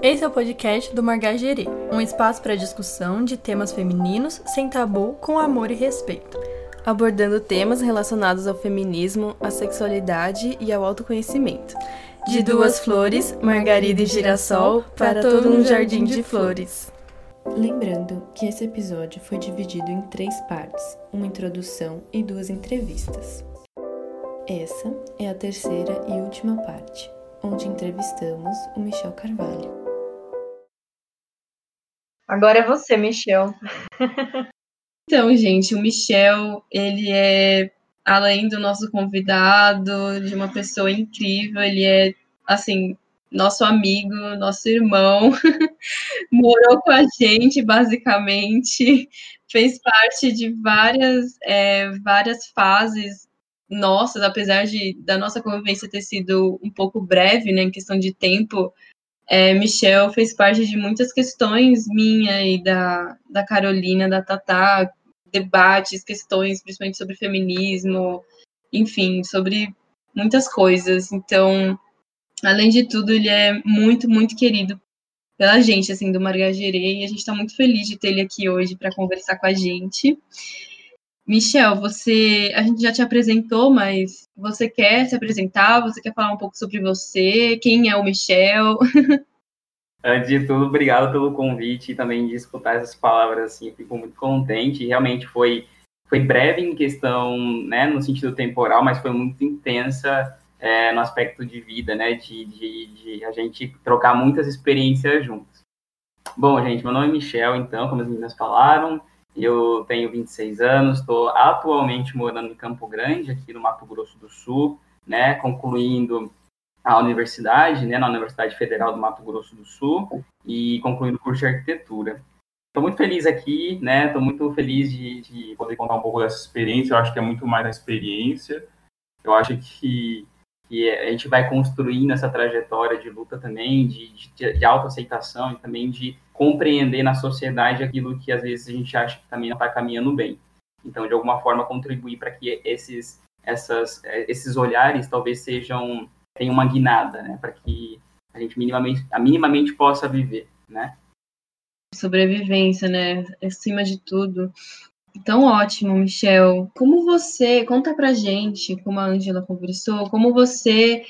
Esse é o podcast do Margagerê, um espaço para discussão de temas femininos sem tabu, com amor e respeito. Abordando temas relacionados ao feminismo, à sexualidade e ao autoconhecimento. De duas flores, margarida e girassol, para todo um jardim de flores. Lembrando que esse episódio foi dividido em três partes: uma introdução e duas entrevistas. Essa é a terceira e última parte, onde entrevistamos o Michel Carvalho. Agora é você, Michel. então, gente, o Michel, ele é, além do nosso convidado, de uma pessoa incrível, ele é, assim, nosso amigo, nosso irmão, morou com a gente, basicamente, fez parte de várias, é, várias fases nossas, apesar de da nossa convivência ter sido um pouco breve, né, em questão de tempo, é, Michel fez parte de muitas questões minha e da, da Carolina, da Tatá, debates, questões, principalmente sobre feminismo, enfim, sobre muitas coisas. Então, além de tudo, ele é muito, muito querido pela gente, assim, do Margagerê, e a gente está muito feliz de ter ele aqui hoje para conversar com a gente. Michel, você, a gente já te apresentou, mas você quer se apresentar? Você quer falar um pouco sobre você? Quem é o Michel? Antes de tudo, obrigado pelo convite e também de escutar essas palavras, assim, fico muito contente. Realmente foi, foi breve em questão, né, no sentido temporal, mas foi muito intensa é, no aspecto de vida, né, de, de, de a gente trocar muitas experiências juntos. Bom, gente, meu nome é Michel, então, como as meninas falaram, eu tenho 26 anos, estou atualmente morando em Campo Grande, aqui no Mato Grosso do Sul, né, concluindo a universidade, né, na Universidade Federal do Mato Grosso do Sul e concluindo o curso de arquitetura. Estou muito feliz aqui, né? Estou muito feliz de, de, poder contar um pouco dessa experiência. Eu acho que é muito mais a experiência. Eu acho que, que a gente vai construindo essa trajetória de luta também, de, de, de autoaceitação e também de compreender na sociedade aquilo que às vezes a gente acha que também não está caminhando bem. Então, de alguma forma, contribuir para que esses, essas, esses olhares talvez sejam tenham uma guinada, né, para que a gente minimamente, minimamente possa viver, né? Sobrevivência, né, acima de tudo. Então, ótimo, Michel. Como você, conta pra gente, como a Angela conversou, como você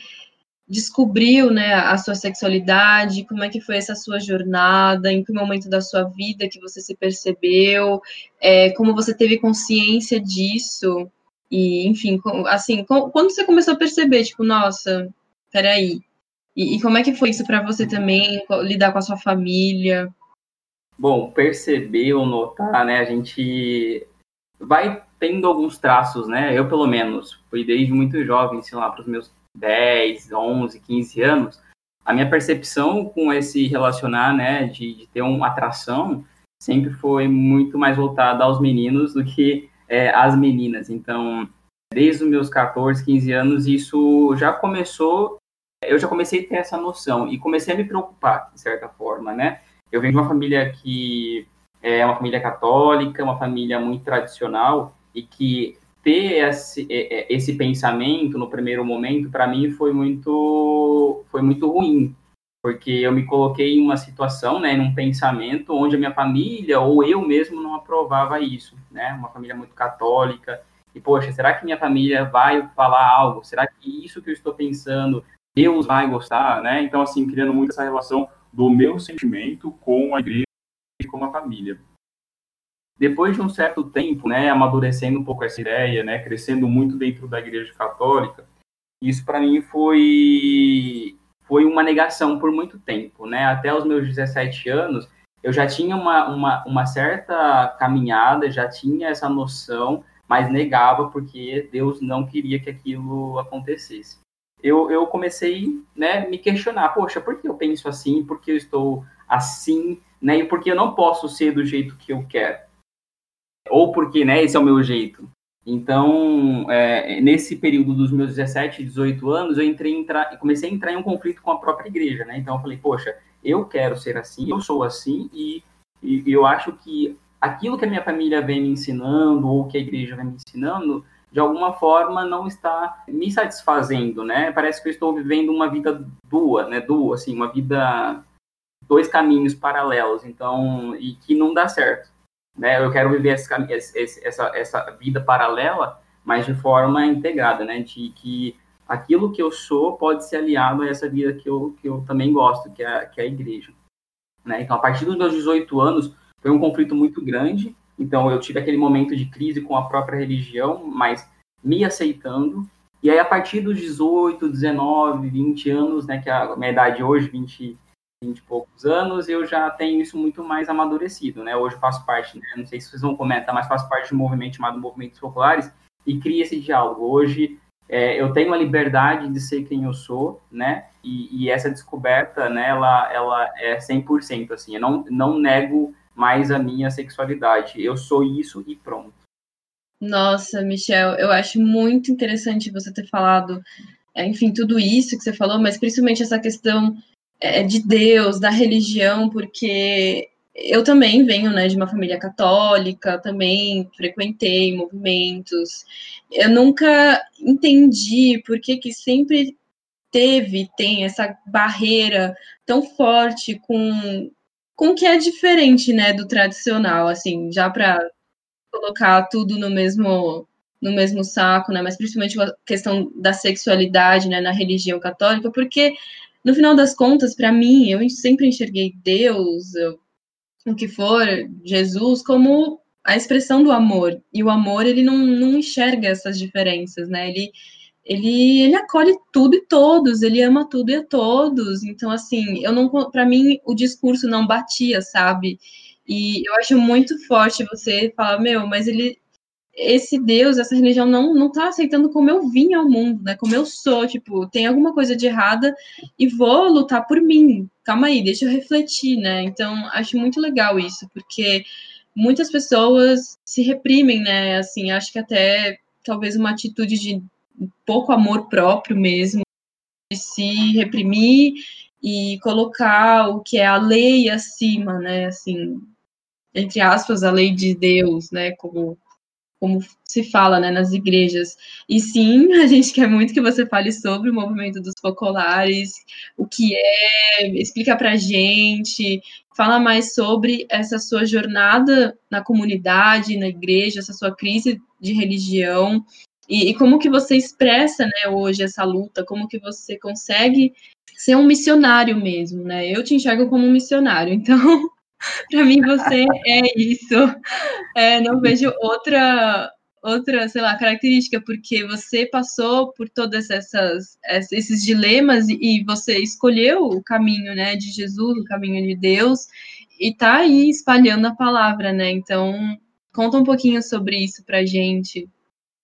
descobriu né, a sua sexualidade, como é que foi essa sua jornada, em que momento da sua vida que você se percebeu, é, como você teve consciência disso, e enfim, assim, quando você começou a perceber, tipo, nossa, peraí, e, e como é que foi isso para você também, lidar com a sua família? Bom, perceber ou notar, né, a gente vai tendo alguns traços, né, eu pelo menos, fui desde muito jovem, sei lá, para os meus 10, 11, 15 anos, a minha percepção com esse relacionar, né, de, de ter uma atração, sempre foi muito mais voltada aos meninos do que é, às meninas. Então, desde os meus 14, 15 anos, isso já começou, eu já comecei a ter essa noção e comecei a me preocupar, de certa forma, né? Eu venho de uma família que é uma família católica, uma família muito tradicional e que ter esse, é, é, esse pensamento no primeiro momento, para mim, foi muito, foi muito ruim, porque eu me coloquei em uma situação, né, num pensamento onde a minha família ou eu mesmo não aprovava isso, né, uma família muito católica, e poxa, será que minha família vai falar algo? Será que isso que eu estou pensando, Deus vai gostar, né? Então, assim, criando muito essa relação do meu sentimento com a igreja e com a família depois de um certo tempo, né, amadurecendo um pouco essa ideia, né, crescendo muito dentro da Igreja Católica, isso para mim foi foi uma negação por muito tempo, né? Até os meus 17 anos, eu já tinha uma, uma, uma certa caminhada, já tinha essa noção, mas negava porque Deus não queria que aquilo acontecesse. Eu, eu comecei, né, me questionar, poxa, por que eu penso assim? Por que eu estou assim? Né? E por que eu não posso ser do jeito que eu quero? ou porque, né, esse é o meu jeito. Então, é, nesse período dos meus 17, 18 anos, eu entrei em comecei a entrar em um conflito com a própria igreja, né? Então, eu falei, poxa, eu quero ser assim, eu sou assim, e, e eu acho que aquilo que a minha família vem me ensinando, ou que a igreja vem me ensinando, de alguma forma não está me satisfazendo, né? Parece que eu estou vivendo uma vida dua, né? Dua, assim, uma vida dois caminhos paralelos, então, e que não dá certo. Né? Eu quero viver esse, esse, essa, essa vida paralela, mas de forma integrada, né? De que aquilo que eu sou pode ser aliado a essa vida que eu, que eu também gosto, que é, que é a igreja. Né? Então, a partir dos meus 18 anos, foi um conflito muito grande. Então, eu tive aquele momento de crise com a própria religião, mas me aceitando. E aí, a partir dos 18, 19, 20 anos, né, que é a minha idade hoje, 20, 20 e poucos anos, eu já tenho isso muito mais amadurecido, né? Hoje faço parte, né? não sei se vocês vão comentar, mas faço parte de um movimento chamado Movimentos Populares e cria esse diálogo. Hoje é, eu tenho a liberdade de ser quem eu sou, né? E, e, essa descoberta, né, ela, ela é 100%, assim, eu não, não nego mais a minha sexualidade, eu sou isso e pronto. Nossa, Michel, eu acho muito interessante você ter falado, é, enfim, tudo isso que você falou, mas principalmente essa questão é, de Deus, da religião, porque eu também venho né, de uma família católica, também frequentei movimentos. Eu nunca entendi por que, que sempre teve, tem essa barreira tão forte com com que é diferente, né, do tradicional, assim, já para colocar tudo no mesmo no mesmo saco, né, mas principalmente a questão da sexualidade, né, na religião católica, porque no final das contas, para mim, eu sempre enxerguei Deus, o que for, Jesus, como a expressão do amor. E o amor, ele não, não enxerga essas diferenças, né? Ele, ele, ele acolhe tudo e todos, ele ama tudo e a todos. Então, assim, eu não, para mim, o discurso não batia, sabe? E eu acho muito forte você falar, meu, mas ele esse Deus, essa religião não não tá aceitando como eu vim ao mundo, né? Como eu sou, tipo, tem alguma coisa de errada e vou lutar por mim. Calma aí, deixa eu refletir, né? Então, acho muito legal isso, porque muitas pessoas se reprimem, né? Assim, acho que até talvez uma atitude de pouco amor próprio mesmo, de se reprimir e colocar o que é a lei acima, né? Assim, entre aspas, a lei de Deus, né? Como como se fala né, nas igrejas. E sim, a gente quer muito que você fale sobre o movimento dos focolares, o que é, explica para a gente, fala mais sobre essa sua jornada na comunidade, na igreja, essa sua crise de religião, e, e como que você expressa né, hoje essa luta, como que você consegue ser um missionário mesmo, né? Eu te enxergo como um missionário, então para mim você é isso. É, não vejo outra outra, sei lá, característica, porque você passou por todas essas esses dilemas e você escolheu o caminho, né, de Jesus, o caminho de Deus e tá aí espalhando a palavra, né? Então, conta um pouquinho sobre isso pra gente.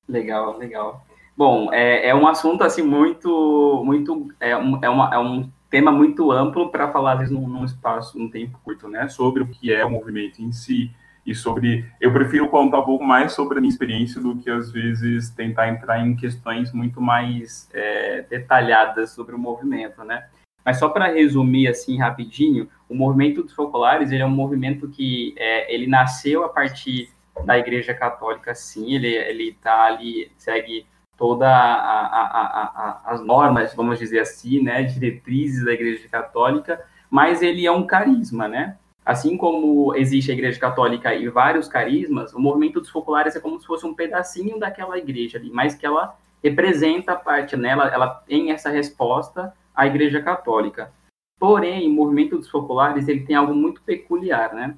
Legal, legal. Bom, é, é um assunto assim muito, muito é, um, é, uma, é um tema muito amplo para falar, às vezes, num, num, espaço, num tempo curto, né? Sobre o que é o movimento em si e sobre... Eu prefiro contar um pouco mais sobre a minha experiência do que, às vezes, tentar entrar em questões muito mais é, detalhadas sobre o movimento, né? Mas só para resumir, assim, rapidinho, o movimento dos focolares, ele é um movimento que é, ele nasceu a partir da Igreja Católica, sim, ele, ele tá ali, segue toda a, a, a, as normas, vamos dizer assim, né, diretrizes da Igreja Católica, mas ele é um carisma, né? Assim como existe a Igreja Católica e vários carismas, o movimento dos focolares é como se fosse um pedacinho daquela igreja ali, mas que ela representa a parte nela, ela tem essa resposta à Igreja Católica. Porém, o movimento dos focolares ele tem algo muito peculiar, né?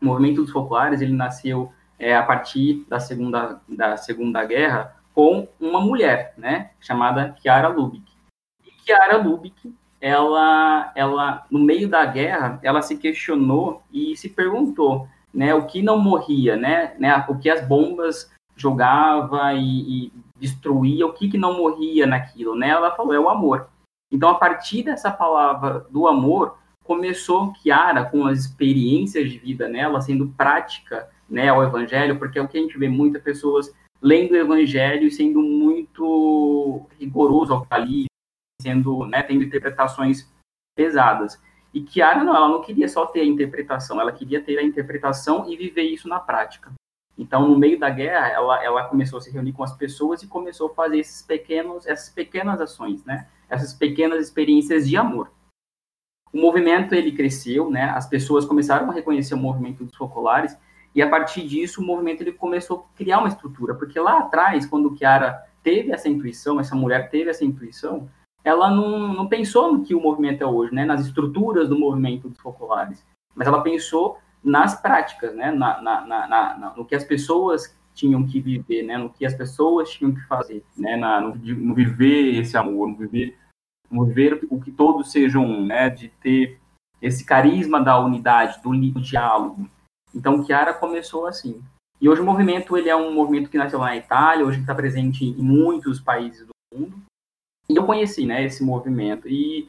O movimento dos focolares ele nasceu é, a partir da segunda da segunda guerra com uma mulher, né, chamada Chiara Lubick. E Chiara Lubick, ela, ela, no meio da guerra, ela se questionou e se perguntou, né, o que não morria, né, né o que as bombas jogava e, e destruía, o que, que não morria naquilo, né? Ela falou, é o amor. Então, a partir dessa palavra do amor, começou Chiara com as experiências de vida nela, sendo prática, né, ao evangelho, porque é o que a gente vê muitas pessoas lendo o evangelho e sendo muito rigoroso ao tá ali, sendo, né, tendo interpretações pesadas. E Kiara não, ela não queria só ter a interpretação, ela queria ter a interpretação e viver isso na prática. Então, no meio da guerra, ela, ela começou a se reunir com as pessoas e começou a fazer esses pequenos, essas pequenas ações, né? Essas pequenas experiências de amor. o movimento ele cresceu, né? As pessoas começaram a reconhecer o movimento dos focolares e a partir disso o movimento ele começou a criar uma estrutura, porque lá atrás, quando Kiara teve essa intuição, essa mulher teve essa intuição, ela não, não pensou no que o movimento é hoje, né? Nas estruturas do movimento dos focolares, mas ela pensou nas práticas, né? Na, na, na, na no que as pessoas tinham que viver, né? No que as pessoas tinham que fazer, né? Na, no, no viver esse amor, no viver ver o que todos sejam um, né? De ter esse carisma da unidade, do, do diálogo. Então, Chiara começou assim. E hoje o movimento ele é um movimento que nasceu na Itália, hoje está presente em muitos países do mundo. E eu conheci, né, esse movimento. E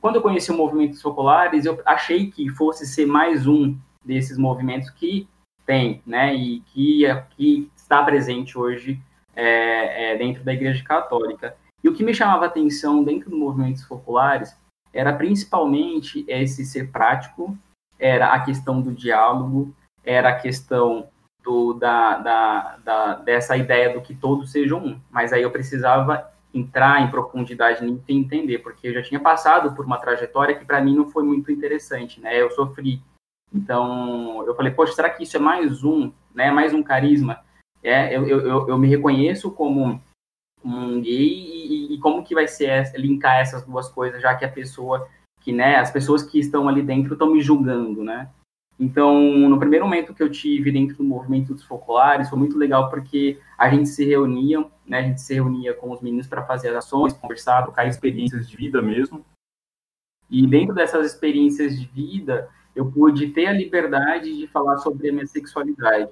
quando eu conheci o movimento dos focolares, eu achei que fosse ser mais um desses movimentos que tem, né, e que, que está presente hoje é, é, dentro da Igreja Católica. E o que me chamava atenção dentro dos movimentos populares era principalmente esse ser prático, era a questão do diálogo, era a questão do, da, da, da, dessa ideia do que todos sejam um. Mas aí eu precisava entrar em profundidade nisso e entender, porque eu já tinha passado por uma trajetória que para mim não foi muito interessante, né? Eu sofri. Então, eu falei, poxa, será que isso é mais um, né? Mais um carisma? É, eu, eu, eu me reconheço como um gay e, e, como que vai ser linkar essas duas coisas, já que a pessoa que, né, as pessoas que estão ali dentro estão me julgando, né? Então, no primeiro momento que eu tive dentro do movimento dos focolares, foi muito legal porque a gente se reunia, né, a gente se reunia com os meninos para fazer as ações, conversar, trocar experiências de vida mesmo. E dentro dessas experiências de vida, eu pude ter a liberdade de falar sobre a minha sexualidade.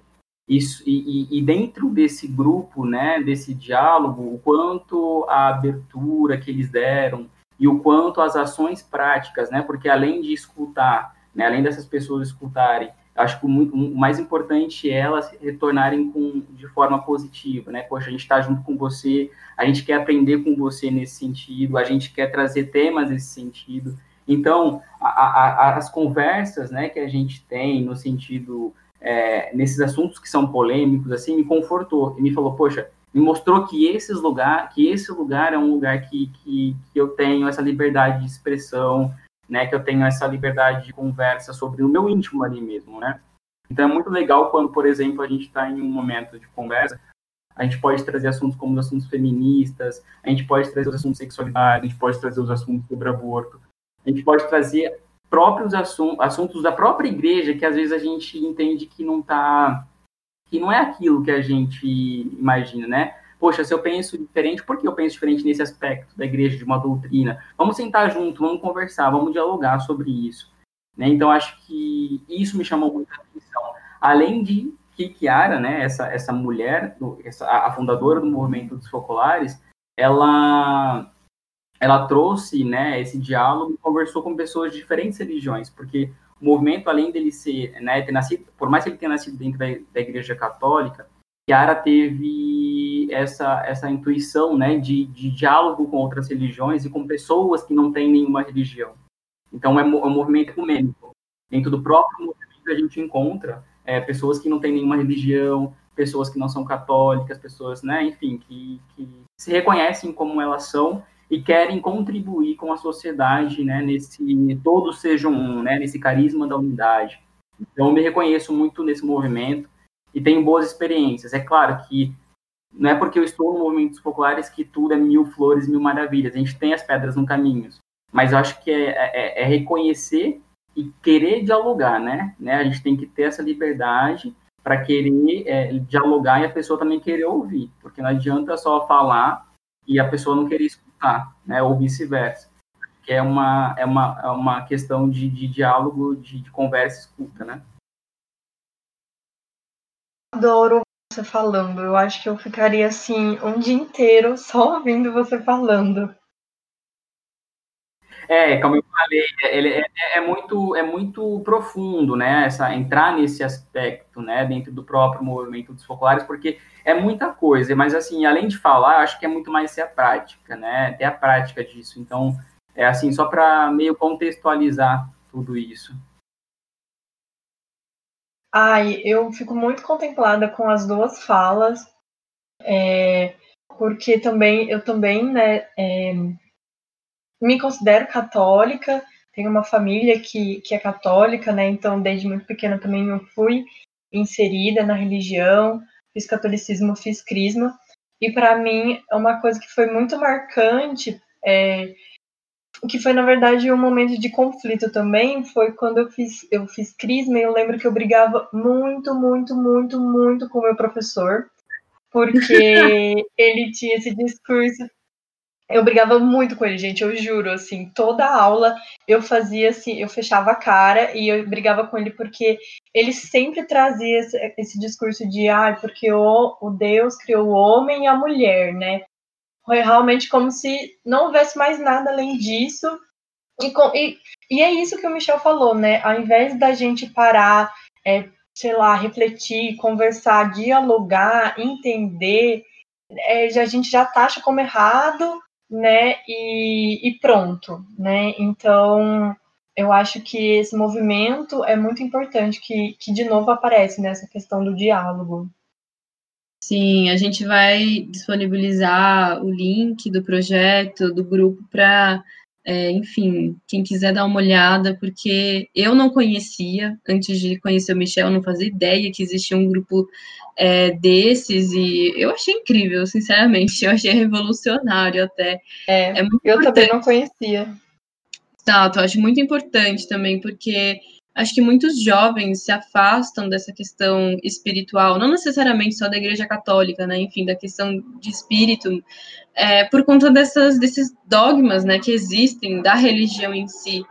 Isso, e, e, dentro desse grupo, né, desse diálogo, o quanto a abertura que eles deram e o quanto as ações práticas, né, porque além de escutar, né, além dessas pessoas escutarem, acho que o, o mais importante é elas retornarem com, de forma positiva, né, poxa, a gente está junto com você, a gente quer aprender com você nesse sentido, a gente quer trazer temas nesse sentido, então, a, a, as conversas, né, que a gente tem no sentido é, nesses assuntos que são polêmicos, assim, me confortou e me falou, poxa, me mostrou que esses lugar, que esse lugar é um lugar que, que, que eu tenho essa liberdade de expressão, né, que eu tenho essa liberdade de conversa sobre o meu íntimo ali mesmo, né? Então é muito legal quando, por exemplo, a gente está em um momento de conversa, a gente pode trazer assuntos como os assuntos feministas, a gente pode trazer os assuntos de sexualidade, a gente pode trazer os assuntos sobre aborto, a gente pode trazer próprios assuntos da própria igreja que às vezes a gente entende que não tá que não é aquilo que a gente imagina, né? Poxa, se eu penso diferente, por que eu penso diferente nesse aspecto da igreja, de uma doutrina? Vamos sentar junto, vamos conversar, vamos dialogar sobre isso. Né? Então, acho que isso me chamou muita atenção. Além de que Kiara, né, essa, essa mulher, essa, a fundadora do movimento dos focolares, ela ela trouxe né, esse diálogo e conversou com pessoas de diferentes religiões, porque o movimento, além dele ser, né, ter nascido, por mais que ele tenha nascido dentro da, da Igreja Católica, Chiara teve essa, essa intuição né, de, de diálogo com outras religiões e com pessoas que não têm nenhuma religião. Então, é, é um movimento ecumênico. Dentro do próprio movimento, a gente encontra é, pessoas que não têm nenhuma religião, pessoas que não são católicas, pessoas, né, enfim, que, que se reconhecem como elas são e querem contribuir com a sociedade, né, nesse todos sejam um, né, nesse carisma da unidade. Então, eu me reconheço muito nesse movimento e tenho boas experiências. É claro que não é porque eu estou no movimento populares que tudo é mil flores, mil maravilhas. A gente tem as pedras no caminho, mas eu acho que é, é, é reconhecer e querer dialogar, né? né? A gente tem que ter essa liberdade para querer é, dialogar e a pessoa também querer ouvir, porque não adianta só falar e a pessoa não querer escutar né, ou vice-versa. Que é uma, é uma, é uma questão de, de diálogo, de, de conversa escuta, né? Adoro você falando. Eu acho que eu ficaria assim um dia inteiro só ouvindo você falando. É, como eu falei, ele é, é, é, muito, é muito profundo, né? Essa, entrar nesse aspecto, né? Dentro do próprio movimento dos focolares, porque é muita coisa, mas assim, além de falar, acho que é muito mais ser a prática, né? Ter a prática disso. Então, é assim, só para meio contextualizar tudo isso. Ai, eu fico muito contemplada com as duas falas, é, porque também eu também, né, é, me considero católica, tenho uma família que, que é católica, né? Então, desde muito pequena também eu fui inserida na religião, fiz catolicismo, fiz crisma. E para mim, é uma coisa que foi muito marcante, é, que foi na verdade um momento de conflito também, foi quando eu fiz eu fiz crisma e eu lembro que eu brigava muito, muito, muito, muito com o meu professor, porque ele tinha esse discurso eu brigava muito com ele, gente, eu juro, assim, toda aula eu fazia assim, eu fechava a cara e eu brigava com ele porque ele sempre trazia esse, esse discurso de, ah, porque o, o Deus criou o homem e a mulher, né? Foi realmente como se não houvesse mais nada além disso. E, com, e, e é isso que o Michel falou, né? Ao invés da gente parar, é, sei lá, refletir, conversar, dialogar, entender, é, a gente já taxa como errado né? E, e pronto, né? Então, eu acho que esse movimento é muito importante, que, que de novo aparece nessa questão do diálogo. Sim, a gente vai disponibilizar o link do projeto, do grupo, para, é, enfim, quem quiser dar uma olhada, porque eu não conhecia, antes de conhecer o Michel, eu não fazia ideia que existia um grupo é, desses e eu achei incrível, sinceramente, eu achei revolucionário até. É, é eu importante. também não conhecia. Exato, eu acho muito importante também, porque acho que muitos jovens se afastam dessa questão espiritual, não necessariamente só da Igreja Católica, né, enfim, da questão de espírito, é, por conta dessas, desses dogmas, né, que existem da religião em si.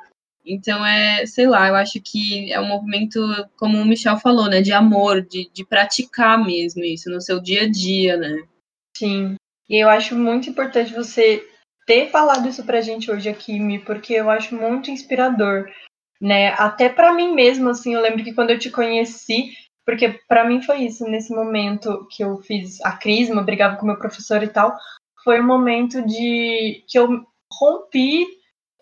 Então, é, sei lá, eu acho que é um movimento, como o Michel falou, né, de amor, de, de praticar mesmo isso no seu dia a dia, né? Sim. E eu acho muito importante você ter falado isso pra gente hoje aqui, Mi, porque eu acho muito inspirador, né? Até para mim mesmo, assim, eu lembro que quando eu te conheci, porque para mim foi isso, nesse momento que eu fiz a crisma, brigava com meu professor e tal, foi um momento de que eu rompi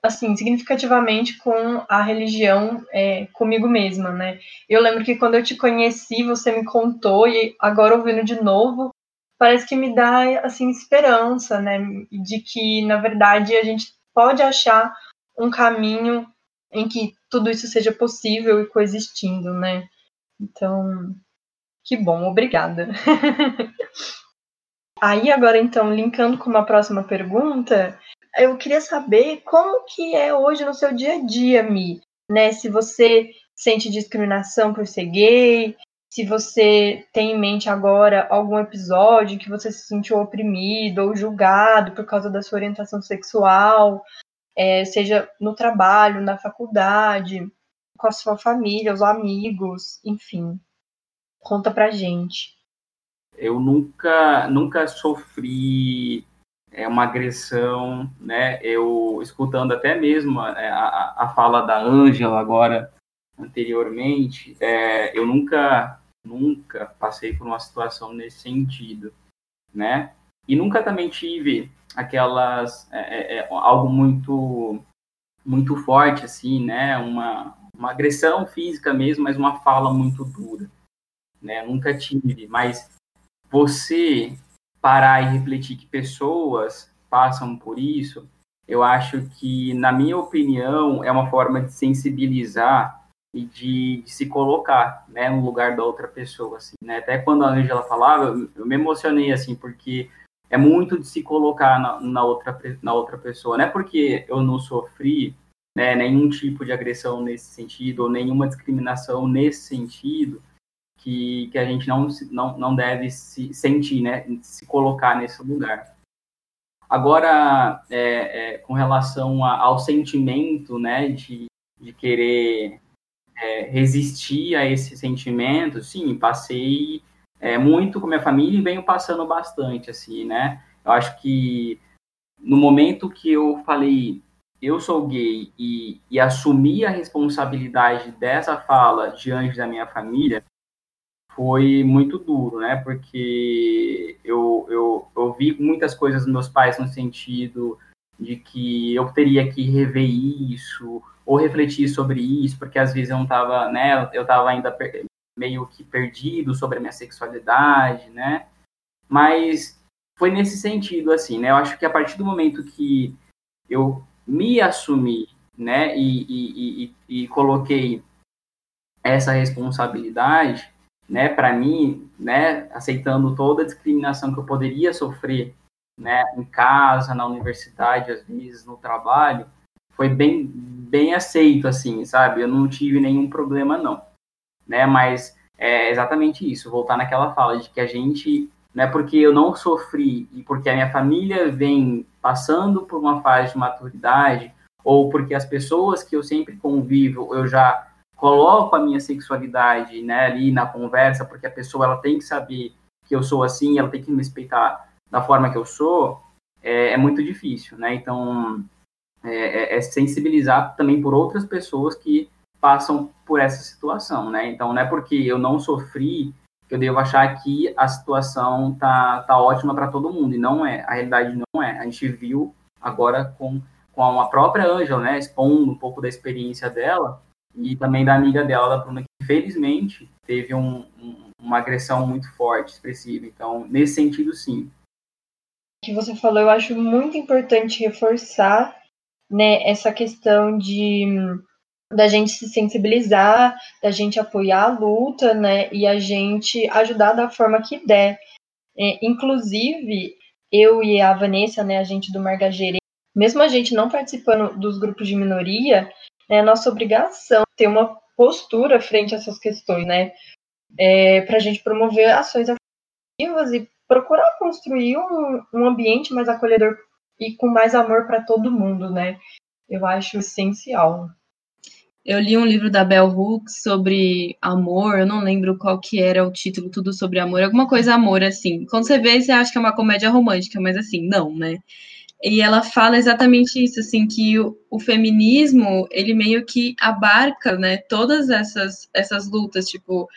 assim, significativamente com a religião é, comigo mesma, né? Eu lembro que quando eu te conheci, você me contou, e agora ouvindo de novo, parece que me dá, assim, esperança, né? De que, na verdade, a gente pode achar um caminho em que tudo isso seja possível e coexistindo, né? Então, que bom, obrigada. Aí agora então, linkando com uma próxima pergunta, eu queria saber como que é hoje no seu dia a dia, Mi, né? Se você sente discriminação por ser gay, se você tem em mente agora algum episódio que você se sentiu oprimido ou julgado por causa da sua orientação sexual, é, seja no trabalho, na faculdade, com a sua família, os amigos, enfim. Conta pra gente. Eu nunca, nunca sofri é uma agressão, né? Eu escutando até mesmo é, a, a fala da Ângela agora anteriormente, é, eu nunca, nunca passei por uma situação nesse sentido, né? E nunca também tive aquelas é, é, é algo muito muito forte assim, né? Uma uma agressão física mesmo, mas uma fala muito dura, né? Nunca tive, mas você parar e refletir que pessoas passam por isso, eu acho que, na minha opinião, é uma forma de sensibilizar e de, de, se colocar né, no lugar da outra pessoa. Assim, né? Até quando a Angela falava, eu, eu, me emocionei, assim, porque é muito de se colocar na, na, outra, na outra pessoa. Não é porque eu não sofri né, nenhum tipo de agressão nesse sentido, ou nenhuma discriminação nesse sentido, que, que a gente não, não, não deve se sentir, né, se colocar nesse lugar. Agora, é, é, com relação a, ao sentimento, né, de, de querer é, resistir a esse sentimento, sim, passei é, muito com minha família e venho passando bastante, assim, né. Eu acho que no momento que eu falei eu sou gay e, e assumi a responsabilidade dessa fala diante da minha família, foi muito duro, né? Porque eu, eu, eu vi muitas coisas dos meus pais no sentido de que eu teria que rever isso ou refletir sobre isso, porque às vezes eu não estava, né? Eu estava ainda meio que perdido sobre a minha sexualidade, né? Mas foi nesse sentido, assim, né? Eu acho que a partir do momento que eu me assumi né, e, e, e, e coloquei essa responsabilidade, né, para mim, né, aceitando toda a discriminação que eu poderia sofrer, né, em casa, na universidade, às vezes no trabalho, foi bem bem aceito assim, sabe? Eu não tive nenhum problema não, né? Mas é exatamente isso, voltar naquela fala de que a gente, não é porque eu não sofri e porque a minha família vem passando por uma fase de maturidade ou porque as pessoas que eu sempre convivo, eu já coloco a minha sexualidade, né, ali na conversa, porque a pessoa ela tem que saber que eu sou assim, ela tem que me respeitar da forma que eu sou, é, é muito difícil, né? Então, é, é, é, sensibilizar também por outras pessoas que passam por essa situação, né? Então, não é porque eu não sofri que eu devo achar que a situação tá, tá ótima para todo mundo, e não é, a realidade não é. A gente viu agora com, com a própria Ângela, né, expondo um pouco da experiência dela, e também da amiga dela, da Bruna, que infelizmente teve um, um, uma agressão muito forte, expressiva. Então, nesse sentido, sim. O que você falou, eu acho muito importante reforçar né, essa questão de da gente se sensibilizar, da gente apoiar a luta, né, e a gente ajudar da forma que der. É, inclusive, eu e a Vanessa, né, a gente do Margagere, mesmo a gente não participando dos grupos de minoria, é nossa obrigação ter uma postura frente a essas questões, né, é, para a gente promover ações afirmativas e procurar construir um, um ambiente mais acolhedor e com mais amor para todo mundo, né? Eu acho essencial. Eu li um livro da Bell Hooks sobre amor, eu não lembro qual que era o título, tudo sobre amor, alguma coisa amor, assim. Quando você vê, você acha que é uma comédia romântica, mas assim, não, né? E ela fala exatamente isso, assim, que o, o feminismo, ele meio que abarca, né, todas essas, essas lutas, tipo,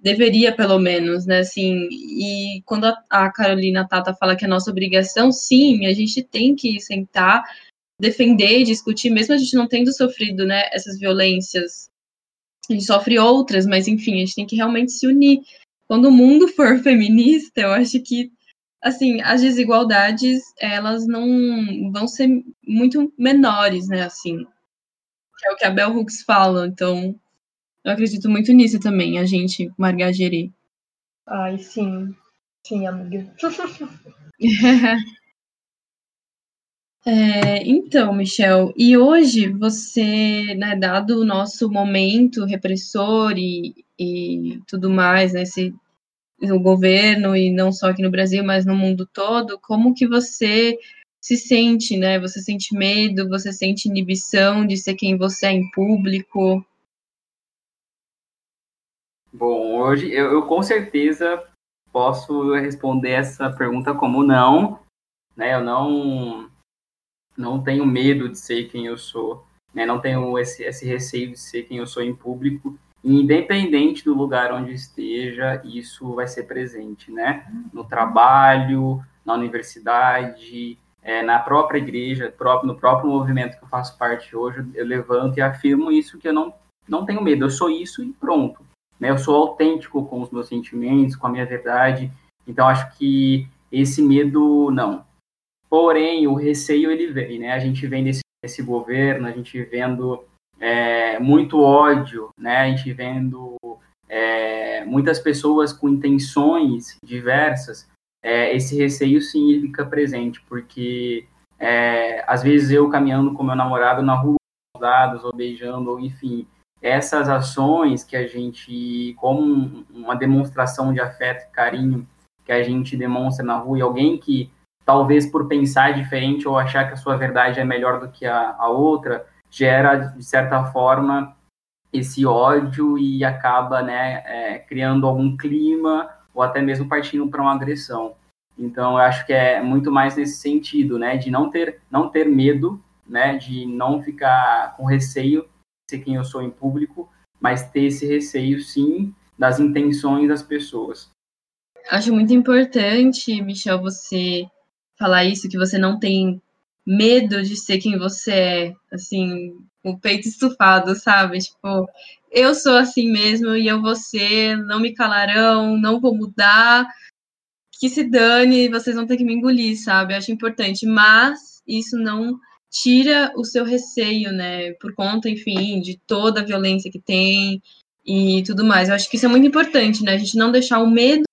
deveria pelo menos, né, assim, e quando a, Carolina Tata fala que é nossa obrigação, sim, a gente tem que sentar, defender, discutir, mesmo a gente não tendo sofrido, né, essas violências, a gente sofre outras, mas enfim, a gente tem que realmente se unir. Quando o mundo for feminista, eu acho que assim, as desigualdades, elas não vão ser muito menores, né, assim. É o que a Bell Hooks fala, então eu acredito muito nisso também, a gente, Margageri. Ai, sim. Sim, amiga. é, então, Michel, e hoje você, né, dado o nosso momento repressor e, e tudo mais, né, esse, o governo, e não só aqui no Brasil, mas no mundo todo, como que você se sente, né? Você sente medo, você sente inibição de ser quem você é em público? Bom, hoje eu, eu, com certeza posso responder essa pergunta como não, né? Eu não não tenho medo de ser quem eu sou, né? Não tenho esse, esse receio de ser quem eu sou em público, independente do lugar onde esteja, isso vai ser presente, né? No trabalho, na universidade, é, na própria igreja, no próprio movimento que eu faço parte hoje, eu levanto e afirmo isso que eu não não tenho medo, eu sou isso e pronto. Né? Eu sou autêntico com os meus sentimentos, com a minha verdade. Então, acho que esse medo, não. Porém, o receio, ele vem, né? A gente vem desse, desse governo, a gente vendo é, muito ódio, né? A gente vendo é, muitas pessoas com intenções diversas. É, esse receio, sim, ele fica presente, porque é, às vezes eu caminhando com meu namorado na rua, dados ou beijando, ou enfim, essas ações que a gente, como uma demonstração de afeto e carinho que a gente demonstra na rua, e alguém que talvez por pensar diferente ou achar que a sua verdade é melhor do que a, a outra, gera, de certa forma, esse ódio e acaba né, é, criando algum clima ou até mesmo partindo para uma agressão. Então, eu acho que é muito mais nesse sentido, né, de não ter, não ter medo, né, de não ficar com receio ser quem eu sou em público, mas ter esse receio, sim, das intenções das pessoas. Acho muito importante, Michel, você falar isso, que você não tem medo de ser quem você é, assim, o peito estufado, sabe? Tipo, eu sou assim mesmo e eu vou ser, não me calarão, não vou mudar, que se dane, vocês vão ter que me engolir, sabe? Acho importante, mas isso não tira o seu receio, né? Por conta, enfim, de toda a violência que tem e tudo mais. Eu acho que isso é muito importante, né? A gente não deixar o medo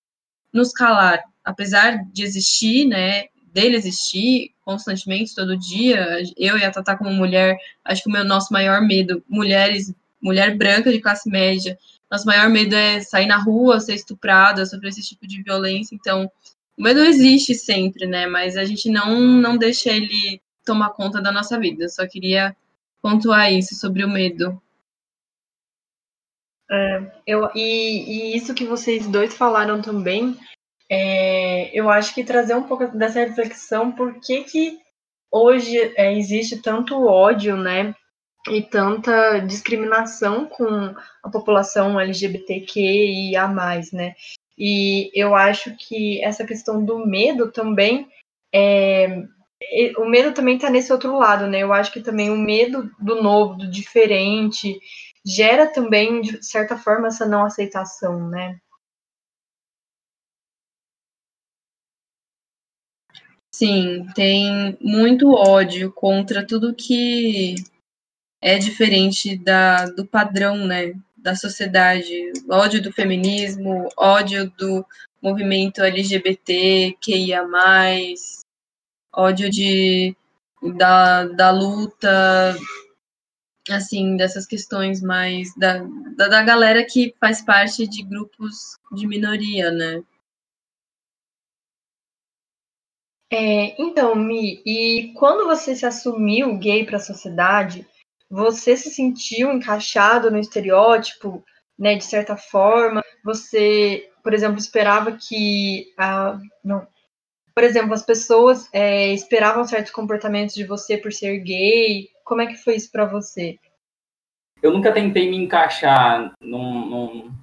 nos calar, apesar de existir, né? Dele existir constantemente, todo dia. Eu e a Tata, como mulher, acho que o meu nosso maior medo, mulheres, mulher branca de classe média, nosso maior medo é sair na rua, ser estuprada, sofrer esse tipo de violência. Então, o medo existe sempre, né? Mas a gente não, não deixa ele tomar conta da nossa vida. Eu só queria pontuar isso sobre o medo. É, eu, e, e, isso que vocês dois falaram também, é, eu acho que trazer um pouco dessa reflexão, por que, que hoje é, existe tanto ódio, né, e tanta discriminação com a população LGBTQIA+, né, e eu acho que essa questão do medo também é, o medo também está nesse outro lado, né? Eu acho que também o medo do novo, do diferente, gera também, de certa forma, essa não aceitação, né? Sim, tem muito ódio contra tudo que é diferente da, do padrão, né, da sociedade. Ódio do feminismo, ódio do movimento LGBT, QIA+, ódio de, da, da luta, assim, dessas questões mais da, da, da galera que faz parte de grupos de minoria, né? É, então, Mi, e quando você se assumiu gay para a sociedade, você se sentiu encaixado no estereótipo, né, de certa forma? Você, por exemplo, esperava que a, não, por exemplo, as pessoas é, esperavam certos comportamentos de você por ser gay. Como é que foi isso para você? Eu nunca tentei me encaixar num, num,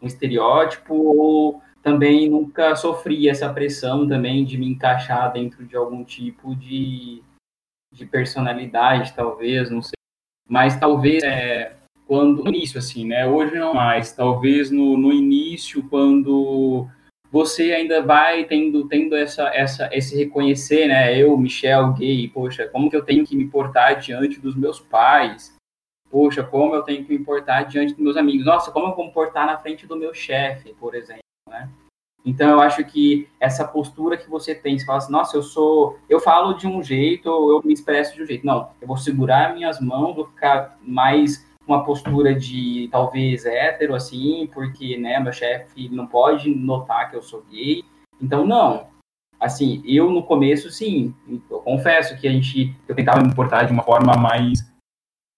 num estereótipo ou também nunca sofri essa pressão também de me encaixar dentro de algum tipo de, de personalidade, talvez, não sei. Mas talvez é, quando no início assim, né? Hoje não mais. Talvez no, no início, quando você ainda vai tendo, tendo essa, essa, esse reconhecer, né? Eu, Michel, gay, poxa, como que eu tenho que me portar diante dos meus pais? Poxa, como eu tenho que me portar diante dos meus amigos? Nossa, como eu vou me portar na frente do meu chefe, por exemplo, né? Então, eu acho que essa postura que você tem, você fala assim, nossa, eu sou, eu falo de um jeito, eu me expresso de um jeito. Não, eu vou segurar minhas mãos, vou ficar mais uma postura de talvez hétero, assim, porque, né, meu chefe não pode notar que eu sou gay. Então, não. Assim, eu no começo, sim, eu confesso que a gente, eu tentava me portar de uma forma mais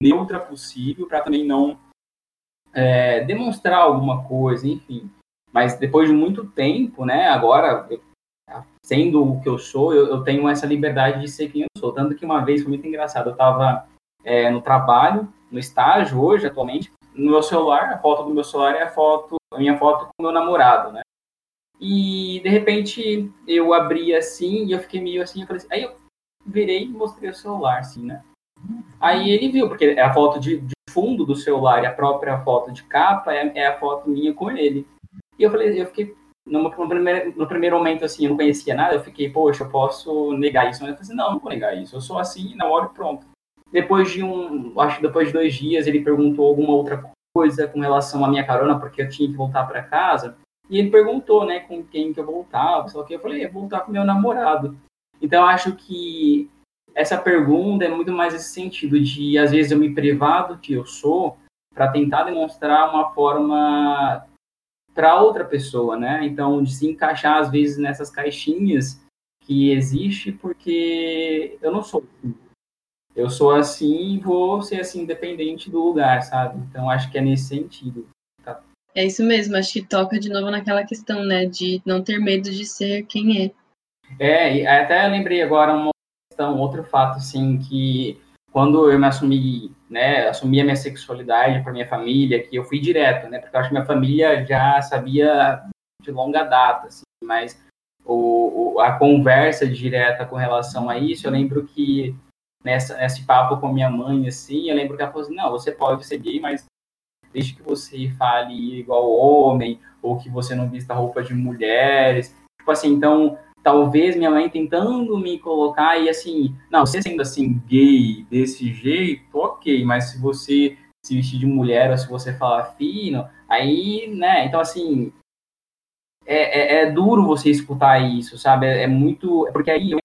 neutra possível para também não é, demonstrar alguma coisa, enfim. Mas depois de muito tempo, né, agora, sendo o que eu sou, eu, eu, tenho essa liberdade de ser quem eu sou. Tanto que uma vez foi muito engraçado, eu estava é, no trabalho, no estágio hoje, atualmente, no meu celular, a foto do meu celular é a foto, a minha foto com meu namorado, né? E de repente eu abri assim e eu fiquei meio assim, eu falei assim, aí eu virei e mostrei o celular, assim, né? Aí ele viu, porque é a foto de, de fundo do celular e a própria foto de capa é, é, a foto minha com ele. E eu falei, eu fiquei, no, no, primeiro, no primeiro momento, assim, eu não conhecia nada, eu fiquei, poxa, eu posso negar isso. Mas eu falei assim, não, não vou negar isso, eu sou assim, na hora pronto. Depois de um, acho que depois de dois dias, ele perguntou alguma outra coisa com relação à minha carona, porque eu tinha que voltar para casa. E ele perguntou, né, com quem que eu voltava, só que eu falei, eu vou voltar com meu namorado. Então, acho que essa pergunta é muito mais esse sentido de, às vezes, eu me privar do que eu sou para tentar demonstrar uma forma para outra pessoa, né? Então, de se encaixar, às vezes, nessas caixinhas que existe, porque eu não sou eu sou assim e vou ser assim, independente do lugar, sabe? Então acho que é nesse sentido. Tá? É isso mesmo, acho que toca de novo naquela questão, né? De não ter medo de ser quem é. É, e até lembrei agora uma questão, outro fato, assim, que quando eu me assumi, né, assumi a minha sexualidade para minha família, que eu fui direto, né, porque eu acho que minha família já sabia de longa data, assim, mas o, o, a conversa direta com relação a isso, eu lembro que nessa, nesse papo com minha mãe, assim, eu lembro que ela falou assim, não, você pode ser gay, mas desde que você fale igual homem, ou que você não vista roupa de mulheres. Tipo assim, então, talvez minha mãe tentando me colocar e assim, não, você sendo assim gay desse jeito, ok, mas se você se vestir de mulher ou se você falar fino, aí, né, então assim, é, é, é duro você escutar isso, sabe? É, é muito, porque aí eu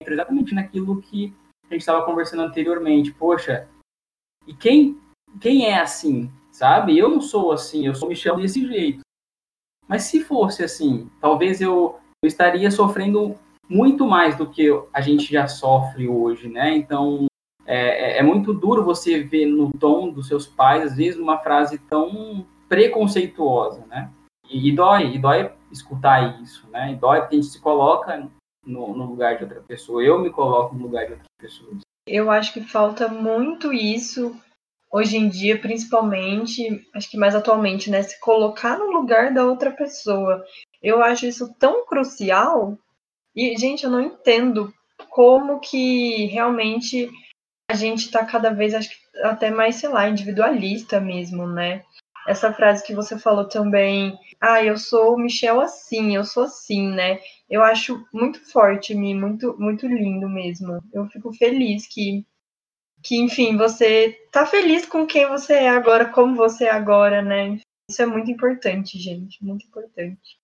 entro exatamente naquilo que a gente estava conversando anteriormente, poxa, e quem, quem é assim, sabe? Eu não sou assim, eu sou Michel desse jeito. Mas se fosse assim, talvez eu, eu estaria sofrendo muito mais do que a gente já sofre hoje, né? Então, é, é, é muito duro você ver no tom dos seus pais, às vezes, uma frase tão preconceituosa, né? E, e dói, e dói escutar isso, né? E dói porque a gente se coloca no, no lugar de outra pessoa. Eu me coloco no lugar de outra pessoa. Eu acho que falta muito isso hoje em dia, principalmente, acho que mais atualmente, né? Se colocar no lugar da outra pessoa. Eu acho isso tão crucial. E, gente, eu não entendo como que realmente a gente tá cada vez, acho que até mais, sei lá, individualista mesmo, né? Essa frase que você falou também, ah, eu sou o Michel assim, eu sou assim, né? Eu acho muito forte, Mi, muito, muito lindo mesmo. Eu fico feliz que que, enfim, você tá feliz com quem você é agora, como você é agora, né? Isso é muito importante, gente, muito importante.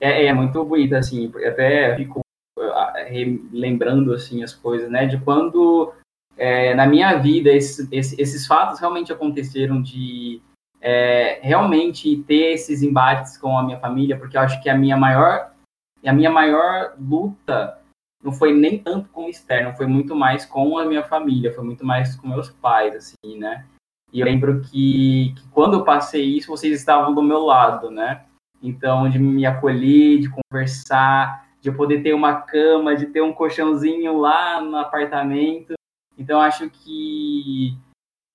É, é muito bonito, assim, até fico lembrando, assim, as coisas, né, de quando, é, na minha vida, esse, esse, esses fatos realmente aconteceram de é, realmente ter esses embates com a minha família, porque eu acho que a minha maior, a minha maior luta não foi nem tanto com o externo, foi muito mais com a minha família, foi muito mais com meus pais, assim, né? E eu lembro que, que quando eu passei isso, vocês estavam do meu lado, né? Então, de me acolher, de conversar, de poder ter uma cama, de ter um colchãozinho lá no apartamento. Então, acho que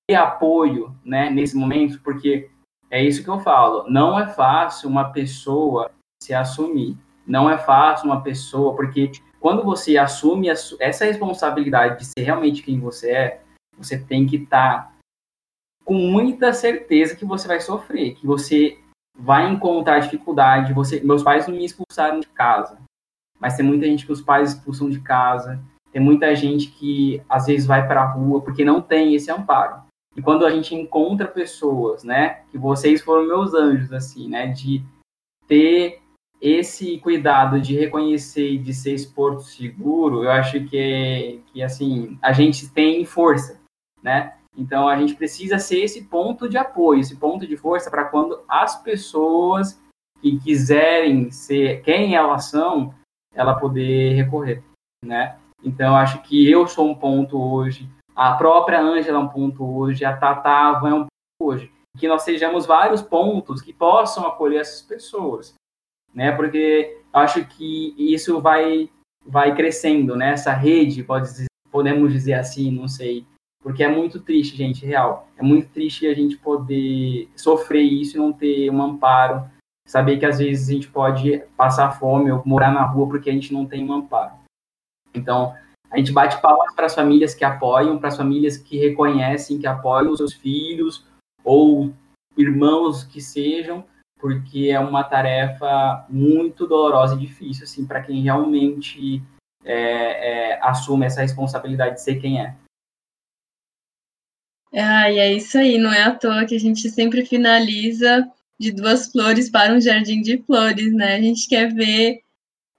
ter apoio, né, nesse momento, porque é isso que eu falo, não é fácil uma pessoa se assumir. Não é fácil uma pessoa, porque quando você assume essa responsabilidade de ser realmente quem você é, você tem que estar tá com muita certeza que você vai sofrer, que você vai encontrar dificuldade. Você, meus pais não me expulsaram de casa, mas tem muita gente que os pais expulsam de casa. Tem muita gente que às vezes vai para a rua porque não tem esse amparo. E quando a gente encontra pessoas, né, que vocês foram meus anjos assim, né, de ter esse cuidado de reconhecer e de ser esporto seguro, eu acho que, que assim, a gente tem força, né? Então a gente precisa ser esse ponto de apoio, esse ponto de força para quando as pessoas que quiserem ser quem elas são, ela poder recorrer, né? Então acho que eu sou um ponto hoje, a própria Ângela é um ponto hoje, a Tatava é um ponto hoje, que nós sejamos vários pontos que possam acolher essas pessoas né? Porque acho que isso vai vai crescendo, né? Essa rede, pode, podemos dizer assim, não sei, porque é muito triste, gente, real. É muito triste a gente poder sofrer isso e não ter um amparo, saber que às vezes a gente pode passar fome ou morar na rua porque a gente não tem um amparo. Então, a gente bate palmas para as famílias que apoiam, para as famílias que reconhecem, que apoiam os seus filhos ou irmãos que sejam, porque é uma tarefa muito dolorosa e difícil, assim, para quem realmente é, é, assume essa responsabilidade de ser quem é. Ah, e é isso aí, não é à toa que a gente sempre finaliza de duas flores para um jardim de flores, né? A gente quer ver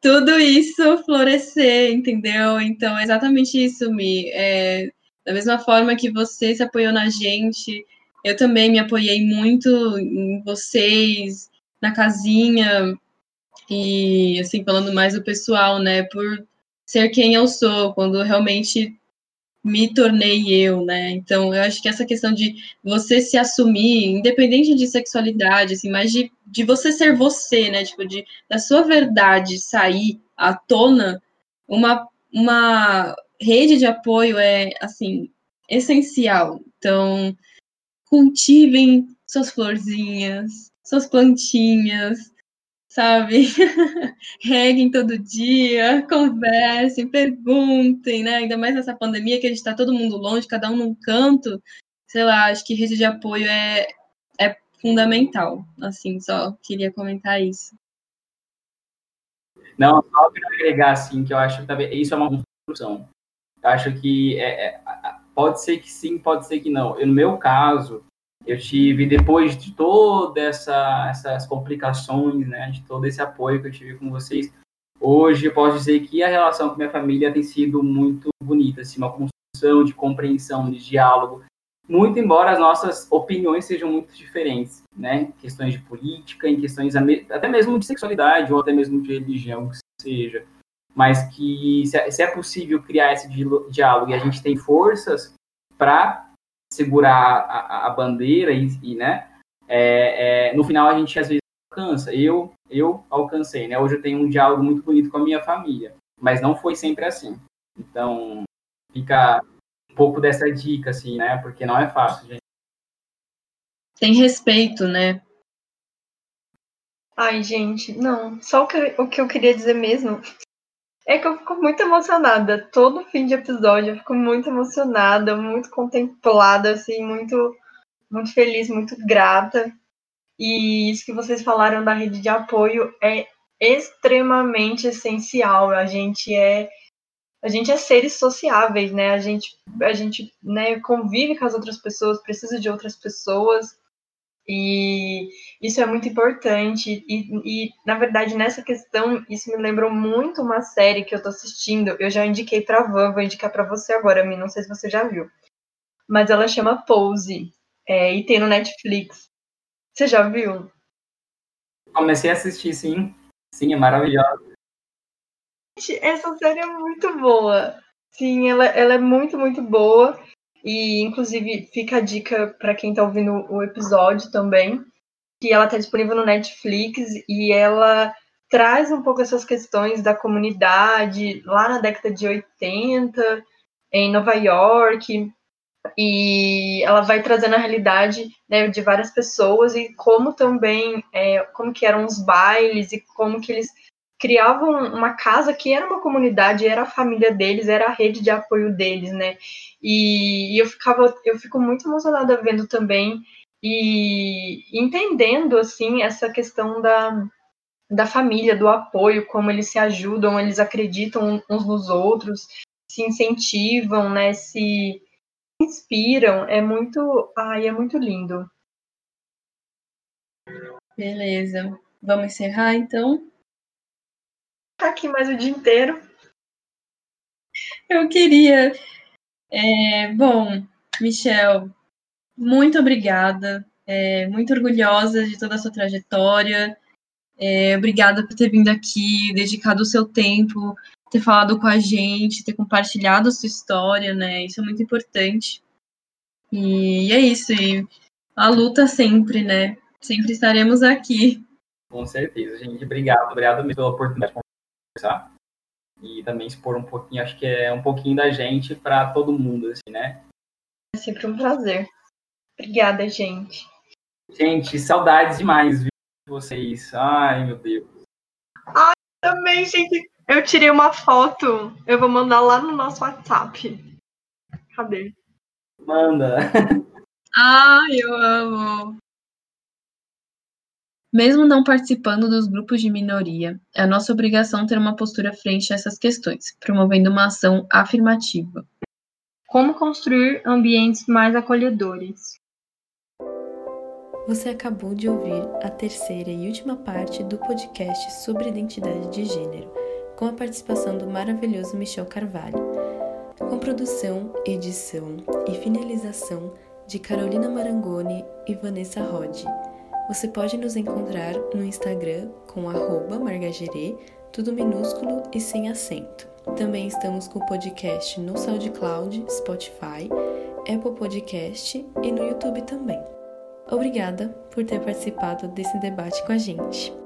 tudo isso florescer, entendeu? Então é exatamente isso, Mi. É, da mesma forma que você se apoiou na gente, eu também me apoiei muito em vocês, na casinha, e assim, falando mais do pessoal, né, por ser quem eu sou, quando realmente me tornei eu, né? Então, eu acho que essa questão de você se assumir, independente de sexualidade, assim, mas de, de você ser você, né? Tipo, de da sua verdade sair à tona, uma, uma rede de apoio é, assim, essencial. Então, cultivem suas florzinhas, suas plantinhas, sabe? Reguem todo dia, conversem, perguntem, né? Ainda mais nessa pandemia que a gente está todo mundo longe, cada um num canto. Sei lá, acho que rede de apoio é, é fundamental. Assim, só queria comentar isso. Não, só para agregar, assim, que eu acho que também, isso é uma construção. Eu acho que é, é, pode ser que sim, pode ser que não. Eu, no meu caso, eu tive, depois de todas essa, essas complicações, né, de todo esse apoio que eu tive com vocês, hoje eu posso dizer que a relação com minha família tem sido muito bonita, assim, uma construção de compreensão, de diálogo, muito embora as nossas opiniões sejam muito diferentes, né, questões de política, em questões até mesmo de sexualidade ou até mesmo de religião, que seja, mas que se é possível criar esse diálogo e a gente tem forças para segurar a, a bandeira e, e né, é, é, no final a gente às vezes alcança. Eu, eu alcancei, né? Hoje eu tenho um diálogo muito bonito com a minha família, mas não foi sempre assim. Então, fica um pouco dessa dica, assim, né? Porque não é fácil, gente. Tem respeito, né? Ai, gente, não. Só o que, o que eu queria dizer mesmo é que eu fico muito emocionada. Todo fim de episódio eu fico muito emocionada, muito contemplada, assim, muito, muito feliz, muito grata. E isso que vocês falaram da rede de apoio é extremamente essencial. A gente é a gente é seres sociáveis, né? A gente a gente, né, convive com as outras pessoas, precisa de outras pessoas. E isso é muito importante. E, e, na verdade, nessa questão, isso me lembrou muito uma série que eu tô assistindo. Eu já indiquei pra Van, vou indicar pra você agora, mim. Não sei se você já viu. Mas ela chama Pose. É, e tem no Netflix. Você já viu? Comecei a assistir, sim. Sim, é maravilhosa. Essa série é muito boa. Sim, ela, ela é muito, muito boa. E, inclusive, fica a dica para quem está ouvindo o episódio também, que ela está disponível no Netflix e ela traz um pouco essas questões da comunidade lá na década de 80, em Nova York, e ela vai trazendo a realidade né, de várias pessoas e como também, é, como que eram os bailes e como que eles criavam uma casa que era uma comunidade, era a família deles, era a rede de apoio deles, né? E, e eu ficava, eu fico muito emocionada vendo também e entendendo assim essa questão da, da família, do apoio, como eles se ajudam, eles acreditam uns nos outros, se incentivam, né? Se inspiram, é muito, ai, é muito lindo. Beleza. Vamos encerrar então? Tá aqui mais o dia inteiro. Eu queria. É, bom, Michel, muito obrigada. É, muito orgulhosa de toda a sua trajetória. É, obrigada por ter vindo aqui, dedicado o seu tempo, ter falado com a gente, ter compartilhado a sua história, né? Isso é muito importante. E é isso. E a luta sempre, né? Sempre estaremos aqui. Com certeza, gente. Obrigado. Obrigado mesmo pela oportunidade conversar e também expor um pouquinho, acho que é um pouquinho da gente para todo mundo, assim, né? É sempre um prazer. Obrigada, gente. Gente, saudades demais de vocês. Ai, meu Deus. Ai, também, gente. Eu tirei uma foto. Eu vou mandar lá no nosso WhatsApp. Cadê? Manda. Ai, eu amo. Mesmo não participando dos grupos de minoria, é nossa obrigação ter uma postura frente a essas questões, promovendo uma ação afirmativa. Como construir ambientes mais acolhedores? Você acabou de ouvir a terceira e última parte do podcast sobre identidade de gênero, com a participação do maravilhoso Michel Carvalho, com produção, edição e finalização de Carolina Marangoni e Vanessa Rodi. Você pode nos encontrar no Instagram com margagerê, tudo minúsculo e sem acento. Também estamos com o podcast no SoundCloud, Spotify, Apple Podcast e no YouTube também. Obrigada por ter participado desse debate com a gente.